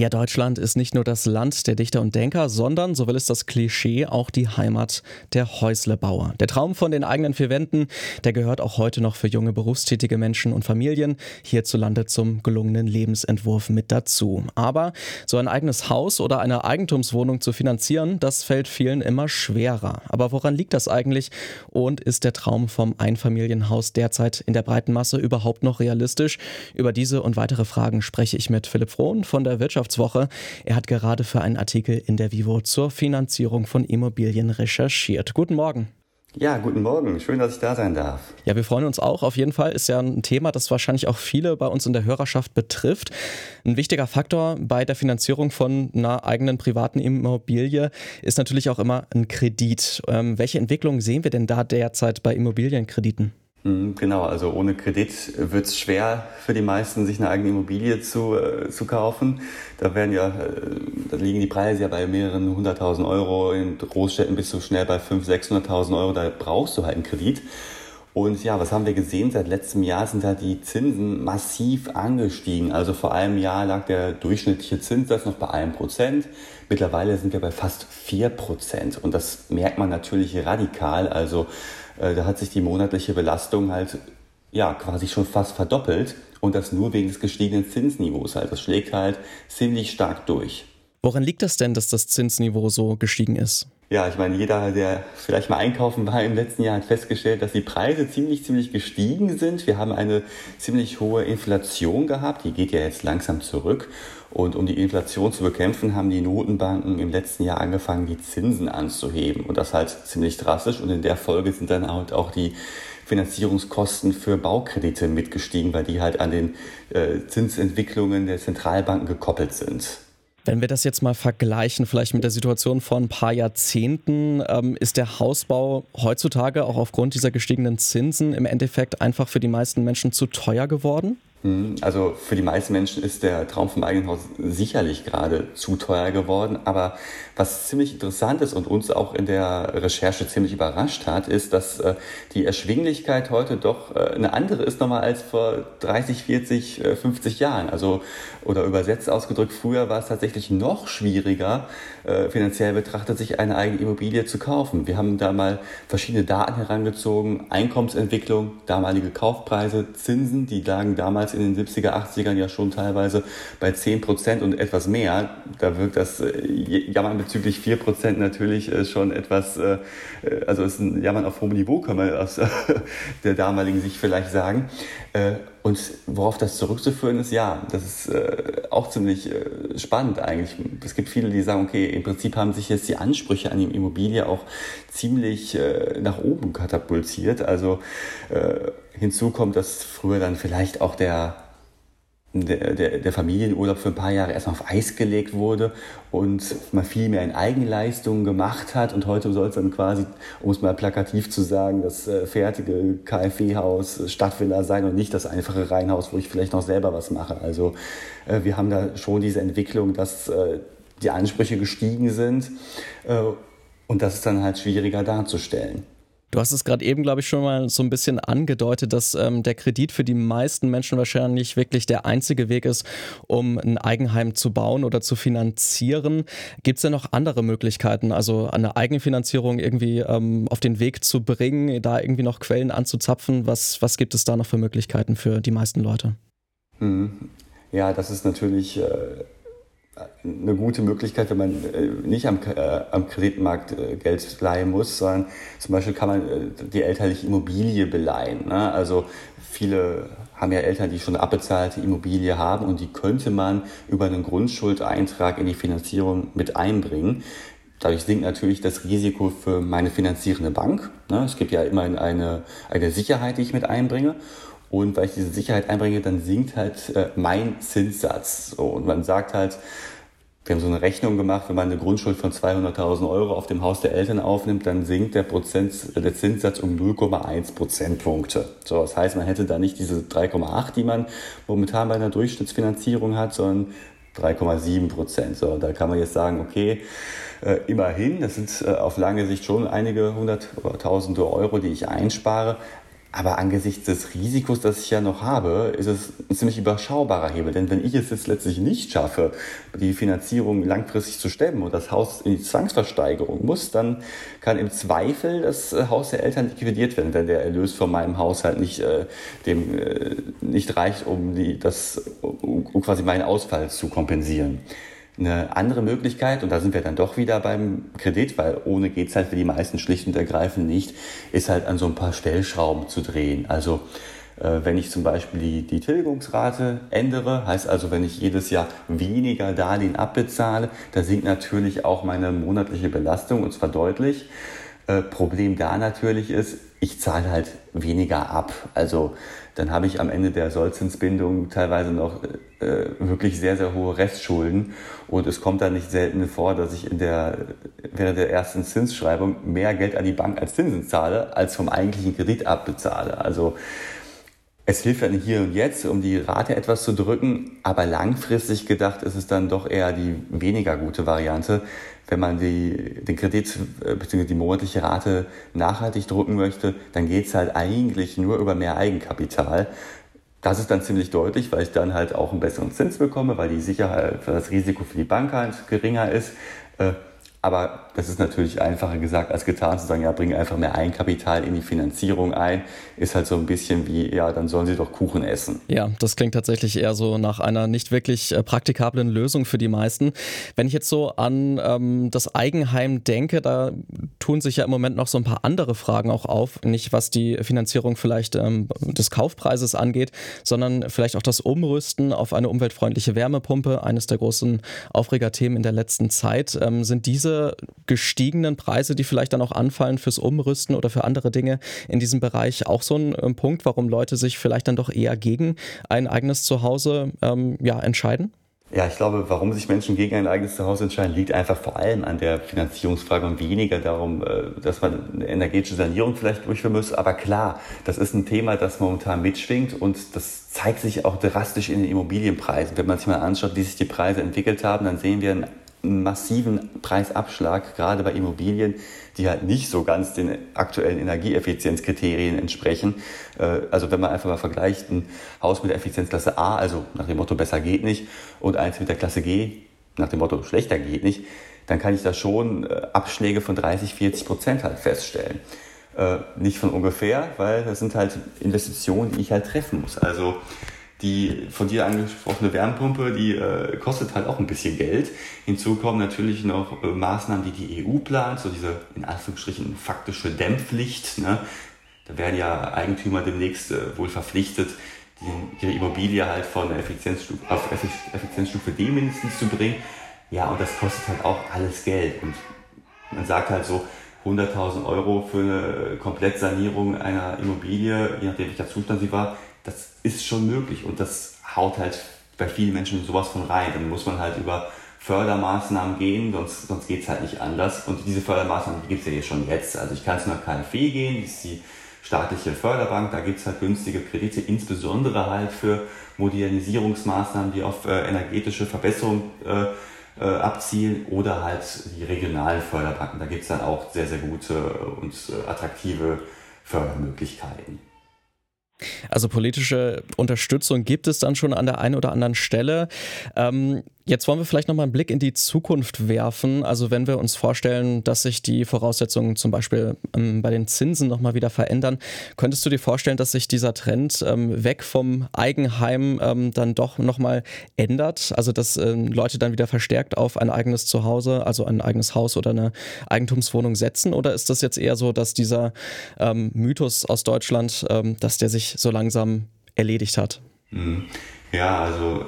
Ja, Deutschland ist nicht nur das Land der Dichter und Denker, sondern, so will es das Klischee, auch die Heimat der Häuslebauer. Der Traum von den eigenen vier Wänden, der gehört auch heute noch für junge berufstätige Menschen und Familien hierzulande zum gelungenen Lebensentwurf mit dazu. Aber so ein eigenes Haus oder eine Eigentumswohnung zu finanzieren, das fällt vielen immer schwerer. Aber woran liegt das eigentlich? Und ist der Traum vom Einfamilienhaus derzeit in der breiten Masse überhaupt noch realistisch? Über diese und weitere Fragen spreche ich mit Philipp Frohn von der Wirtschafts Wirtschaftswoche. Er hat gerade für einen Artikel in der Vivo zur Finanzierung von Immobilien recherchiert. Guten Morgen. Ja, guten Morgen. Schön, dass ich da sein darf. Ja, wir freuen uns auch. Auf jeden Fall ist ja ein Thema, das wahrscheinlich auch viele bei uns in der Hörerschaft betrifft. Ein wichtiger Faktor bei der Finanzierung von einer eigenen privaten Immobilie ist natürlich auch immer ein Kredit. Ähm, welche Entwicklungen sehen wir denn da derzeit bei Immobilienkrediten? Mhm, genau, also ohne Kredit wird es schwer für die meisten, sich eine eigene Immobilie zu, äh, zu kaufen. Da werden ja, äh, da liegen die Preise ja bei mehreren hunderttausend Euro. In Großstädten bist du schnell bei 500.000, 600.000 Euro. Da brauchst du halt einen Kredit. Und ja, was haben wir gesehen? Seit letztem Jahr sind da die Zinsen massiv angestiegen. Also vor einem Jahr lag der durchschnittliche Zinssatz noch bei einem Prozent. Mittlerweile sind wir bei fast vier Prozent. Und das merkt man natürlich radikal. Also äh, da hat sich die monatliche Belastung halt ja quasi schon fast verdoppelt und das nur wegen des gestiegenen Zinsniveaus halt. Das schlägt halt ziemlich stark durch. Woran liegt das denn, dass das Zinsniveau so gestiegen ist? Ja, ich meine, jeder, der vielleicht mal einkaufen war im letzten Jahr, hat festgestellt, dass die Preise ziemlich, ziemlich gestiegen sind. Wir haben eine ziemlich hohe Inflation gehabt. Die geht ja jetzt langsam zurück. Und um die Inflation zu bekämpfen, haben die Notenbanken im letzten Jahr angefangen, die Zinsen anzuheben. Und das halt ziemlich drastisch. Und in der Folge sind dann halt auch die Finanzierungskosten für Baukredite mitgestiegen, weil die halt an den äh, Zinsentwicklungen der Zentralbanken gekoppelt sind. Wenn wir das jetzt mal vergleichen, vielleicht mit der Situation vor ein paar Jahrzehnten, ähm, ist der Hausbau heutzutage auch aufgrund dieser gestiegenen Zinsen im Endeffekt einfach für die meisten Menschen zu teuer geworden? Hm, also für die meisten Menschen ist der Traum vom eigenen Haus sicherlich gerade zu teuer geworden. Aber was ziemlich interessant ist und uns auch in der Recherche ziemlich überrascht hat, ist, dass äh, die Erschwinglichkeit heute doch äh, eine andere ist nochmal als vor 30, 40, 50 Jahren. Also oder übersetzt ausgedrückt, früher war es tatsächlich noch schwieriger, äh, finanziell betrachtet, sich eine eigene Immobilie zu kaufen. Wir haben da mal verschiedene Daten herangezogen, Einkommensentwicklung, damalige Kaufpreise, Zinsen, die lagen damals damals in den 70er, 80ern ja schon teilweise bei 10 Prozent und etwas mehr. Da wirkt das äh, Jammern bezüglich 4 Prozent natürlich äh, schon etwas, äh, also ist ein Jammern auf hohem Niveau, kann man aus der damaligen Sicht vielleicht sagen. Und worauf das zurückzuführen ist, ja, das ist auch ziemlich spannend eigentlich. Es gibt viele, die sagen, okay, im Prinzip haben sich jetzt die Ansprüche an die Immobilie auch ziemlich nach oben katapultiert. Also hinzu kommt, dass früher dann vielleicht auch der der, der, Familienurlaub für ein paar Jahre erstmal auf Eis gelegt wurde und man viel mehr in Eigenleistungen gemacht hat. Und heute soll es dann quasi, um es mal plakativ zu sagen, das äh, fertige KfW-Haus, Stadtvilla sein und nicht das einfache Reihenhaus, wo ich vielleicht noch selber was mache. Also äh, wir haben da schon diese Entwicklung, dass äh, die Ansprüche gestiegen sind äh, und das ist dann halt schwieriger darzustellen. Du hast es gerade eben, glaube ich, schon mal so ein bisschen angedeutet, dass ähm, der Kredit für die meisten Menschen wahrscheinlich wirklich der einzige Weg ist, um ein Eigenheim zu bauen oder zu finanzieren. Gibt es denn noch andere Möglichkeiten, also eine Eigenfinanzierung irgendwie ähm, auf den Weg zu bringen, da irgendwie noch Quellen anzuzapfen? Was, was gibt es da noch für Möglichkeiten für die meisten Leute? Mhm. Ja, das ist natürlich. Äh eine gute Möglichkeit, wenn man äh, nicht am, äh, am Kreditmarkt äh, Geld leihen muss, sondern zum Beispiel kann man die elterliche Immobilie beleihen. Ne? Also viele haben ja Eltern, die schon eine abbezahlte Immobilie haben und die könnte man über einen Grundschuldeintrag in die Finanzierung mit einbringen. Dadurch sinkt natürlich das Risiko für meine finanzierende Bank. Ne? Es gibt ja immerhin eine, eine Sicherheit, die ich mit einbringe. Und weil ich diese Sicherheit einbringe, dann sinkt halt äh, mein Zinssatz. So, und man sagt halt, wir haben so eine Rechnung gemacht, wenn man eine Grundschuld von 200.000 Euro auf dem Haus der Eltern aufnimmt, dann sinkt der, Prozent, der Zinssatz um 0,1 Prozentpunkte. So, das heißt, man hätte da nicht diese 3,8, die man momentan bei einer Durchschnittsfinanzierung hat, sondern 3,7 Prozent. So, da kann man jetzt sagen, okay, äh, immerhin, das sind äh, auf lange Sicht schon einige hundert oder tausende Euro, die ich einspare. Aber angesichts des Risikos, das ich ja noch habe, ist es ein ziemlich überschaubarer Hebel. Denn wenn ich es jetzt letztlich nicht schaffe, die Finanzierung langfristig zu stemmen und das Haus in die Zwangsversteigerung muss, dann kann im Zweifel das Haus der Eltern liquidiert werden, wenn der Erlös von meinem Haushalt nicht, äh, dem, äh, nicht reicht, um, die, das, um, um quasi meinen Ausfall zu kompensieren. Eine andere Möglichkeit, und da sind wir dann doch wieder beim Kredit, weil ohne geht es halt für die meisten schlicht und ergreifend nicht, ist halt an so ein paar Stellschrauben zu drehen. Also äh, wenn ich zum Beispiel die, die Tilgungsrate ändere, heißt also, wenn ich jedes Jahr weniger Darlehen abbezahle, da sinkt natürlich auch meine monatliche Belastung und zwar deutlich. Äh, Problem da natürlich ist, ich zahle halt weniger ab. Also dann habe ich am Ende der Sollzinsbindung teilweise noch äh, wirklich sehr, sehr hohe Restschulden. Und es kommt dann nicht selten vor, dass ich in der, während der ersten Zinsschreibung mehr Geld an die Bank als Zinsen zahle, als vom eigentlichen Kredit abbezahle. Also es hilft dann hier und jetzt, um die Rate etwas zu drücken, aber langfristig gedacht ist es dann doch eher die weniger gute Variante, wenn man die, den Kredit äh, bzw. die monatliche Rate nachhaltig drucken möchte, dann geht es halt eigentlich nur über mehr Eigenkapital. Das ist dann ziemlich deutlich, weil ich dann halt auch einen besseren Zins bekomme, weil die Sicherheit, das Risiko für die Bank halt geringer ist. Aber das ist natürlich einfacher gesagt als getan, zu sagen, ja, bring einfach mehr Eigenkapital in die Finanzierung ein. Ist halt so ein bisschen wie, ja, dann sollen sie doch Kuchen essen. Ja, das klingt tatsächlich eher so nach einer nicht wirklich äh, praktikablen Lösung für die meisten. Wenn ich jetzt so an ähm, das Eigenheim denke, da tun sich ja im Moment noch so ein paar andere Fragen auch auf. Nicht was die Finanzierung vielleicht ähm, des Kaufpreises angeht, sondern vielleicht auch das Umrüsten auf eine umweltfreundliche Wärmepumpe. Eines der großen Aufregerthemen in der letzten Zeit. Ähm, sind diese gestiegenen Preise, die vielleicht dann auch anfallen fürs Umrüsten oder für andere Dinge in diesem Bereich auch so ein ähm, Punkt, warum Leute sich vielleicht dann doch eher gegen ein eigenes Zuhause ähm, ja, entscheiden? Ja, ich glaube, warum sich Menschen gegen ein eigenes Zuhause entscheiden, liegt einfach vor allem an der Finanzierungsfrage und weniger darum, äh, dass man eine energetische Sanierung vielleicht durchführen muss. Aber klar, das ist ein Thema, das momentan mitschwingt und das zeigt sich auch drastisch in den Immobilienpreisen. Wenn man sich mal anschaut, wie sich die Preise entwickelt haben, dann sehen wir einen massiven Preisabschlag, gerade bei Immobilien, die halt nicht so ganz den aktuellen Energieeffizienzkriterien entsprechen. Äh, also wenn man einfach mal vergleicht, ein Haus mit der Effizienzklasse A, also nach dem Motto besser geht nicht, und eins mit der Klasse G, nach dem Motto schlechter geht nicht, dann kann ich da schon äh, Abschläge von 30, 40 Prozent halt feststellen. Äh, nicht von ungefähr, weil das sind halt Investitionen, die ich halt treffen muss. Also die von dir angesprochene Wärmepumpe, die äh, kostet halt auch ein bisschen Geld. Hinzu kommen natürlich noch äh, Maßnahmen, die die EU plant, so diese in Anführungsstrichen faktische Dämmpflicht. Ne? Da werden ja Eigentümer demnächst äh, wohl verpflichtet, die, ihre Immobilie halt von Effizienzstufe, auf Effizienzstufe D mindestens zu bringen. Ja, und das kostet halt auch alles Geld. Und man sagt halt so, 100.000 Euro für eine Komplettsanierung einer Immobilie, je nachdem welcher Zustand sie war, das ist schon möglich und das haut halt bei vielen Menschen sowas von rein. Dann muss man halt über Fördermaßnahmen gehen, sonst, sonst geht es halt nicht anders. Und diese Fördermaßnahmen, die gibt es ja schon jetzt. Also ich kann zu einer KfW gehen, die ist die staatliche Förderbank, da gibt es halt günstige Kredite, insbesondere halt für Modernisierungsmaßnahmen, die auf äh, energetische Verbesserung äh, äh, abzielen oder halt die regionalen Förderbanken. Da gibt es dann auch sehr, sehr gute und äh, attraktive Fördermöglichkeiten. Also politische Unterstützung gibt es dann schon an der einen oder anderen Stelle. Ähm, Jetzt wollen wir vielleicht nochmal einen Blick in die Zukunft werfen. Also wenn wir uns vorstellen, dass sich die Voraussetzungen zum Beispiel ähm, bei den Zinsen nochmal wieder verändern, könntest du dir vorstellen, dass sich dieser Trend ähm, weg vom Eigenheim ähm, dann doch nochmal ändert? Also dass ähm, Leute dann wieder verstärkt auf ein eigenes Zuhause, also ein eigenes Haus oder eine Eigentumswohnung setzen? Oder ist das jetzt eher so, dass dieser ähm, Mythos aus Deutschland, ähm, dass der sich so langsam erledigt hat? Mhm. Ja, also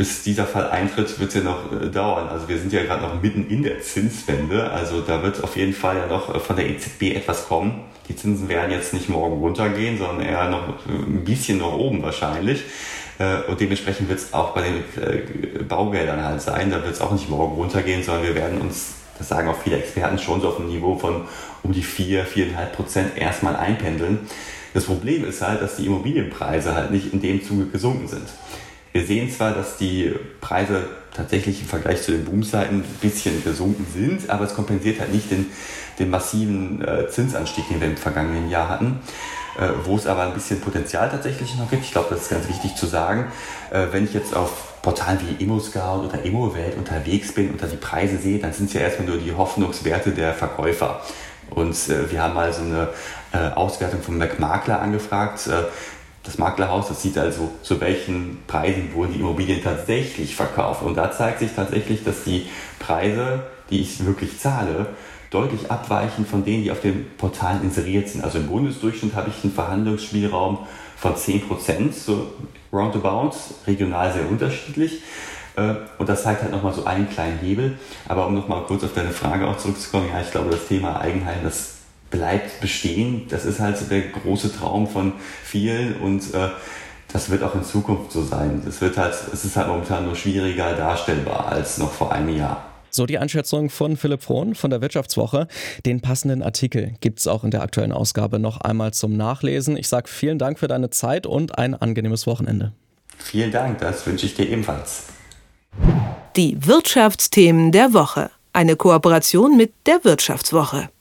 bis dieser Fall eintritt, wird es ja noch äh, dauern. Also wir sind ja gerade noch mitten in der Zinswende. Also da wird auf jeden Fall ja noch äh, von der EZB etwas kommen. Die Zinsen werden jetzt nicht morgen runtergehen, sondern eher noch äh, ein bisschen nach oben wahrscheinlich. Und dementsprechend wird es auch bei den Baugeldern halt sein. Da wird es auch nicht morgen runtergehen, sondern wir werden uns, das sagen auch viele Experten, schon so auf einem Niveau von um die 4, 4,5 Prozent erstmal einpendeln. Das Problem ist halt, dass die Immobilienpreise halt nicht in dem Zuge gesunken sind. Wir sehen zwar, dass die Preise tatsächlich im Vergleich zu den Boomzeiten ein bisschen gesunken sind, aber es kompensiert halt nicht den, den massiven äh, Zinsanstieg, den wir im vergangenen Jahr hatten. äh, wo es aber ein bisschen Potenzial tatsächlich noch gibt. Ich glaube, das ist ganz wichtig zu sagen. Äh, wenn ich jetzt auf Portalen wie ImmoScout oder ImmoWelt unterwegs bin und da die Preise sehe, dann sind es ja erstmal nur die Hoffnungswerte der Verkäufer. Und äh, wir haben mal so eine äh, Auswertung vom McMakler angefragt. Das Maklerhaus, das sieht also, zu welchen Preisen wurden die Immobilien tatsächlich verkauft. Und da zeigt sich tatsächlich, dass die Preise, die ich wirklich zahle, deutlich abweichen von denen, die auf den Portalen inseriert sind. Also im Bundesdurchschnitt habe ich einen Verhandlungsspielraum von 10 Prozent, so roundabout, regional sehr unterschiedlich. Äh, und das zeigt halt nochmal so einen kleinen Hebel. Aber um nochmal kurz auf deine Frage auch zurückzukommen, ja, ich glaube, das Thema Eigenheim, das bleibt bestehen. Das ist halt so der große Traum von vielen und äh, das wird auch in Zukunft so sein. Es wird halt, es ist halt momentan nur schwieriger darstellbar als noch vor einem Jahr. So die Einschätzung von Philipp Frohn von der Wirtschaftswoche. Den passenden Artikel gibt es auch in der aktuellen Ausgabe noch einmal zum Nachlesen. Ich sage vielen Dank für deine Zeit und ein angenehmes Wochenende. Vielen Dank, das wünsche ich dir ebenfalls. Die Wirtschaftsthemen der Woche. Eine Kooperation mit der Wirtschaftswoche.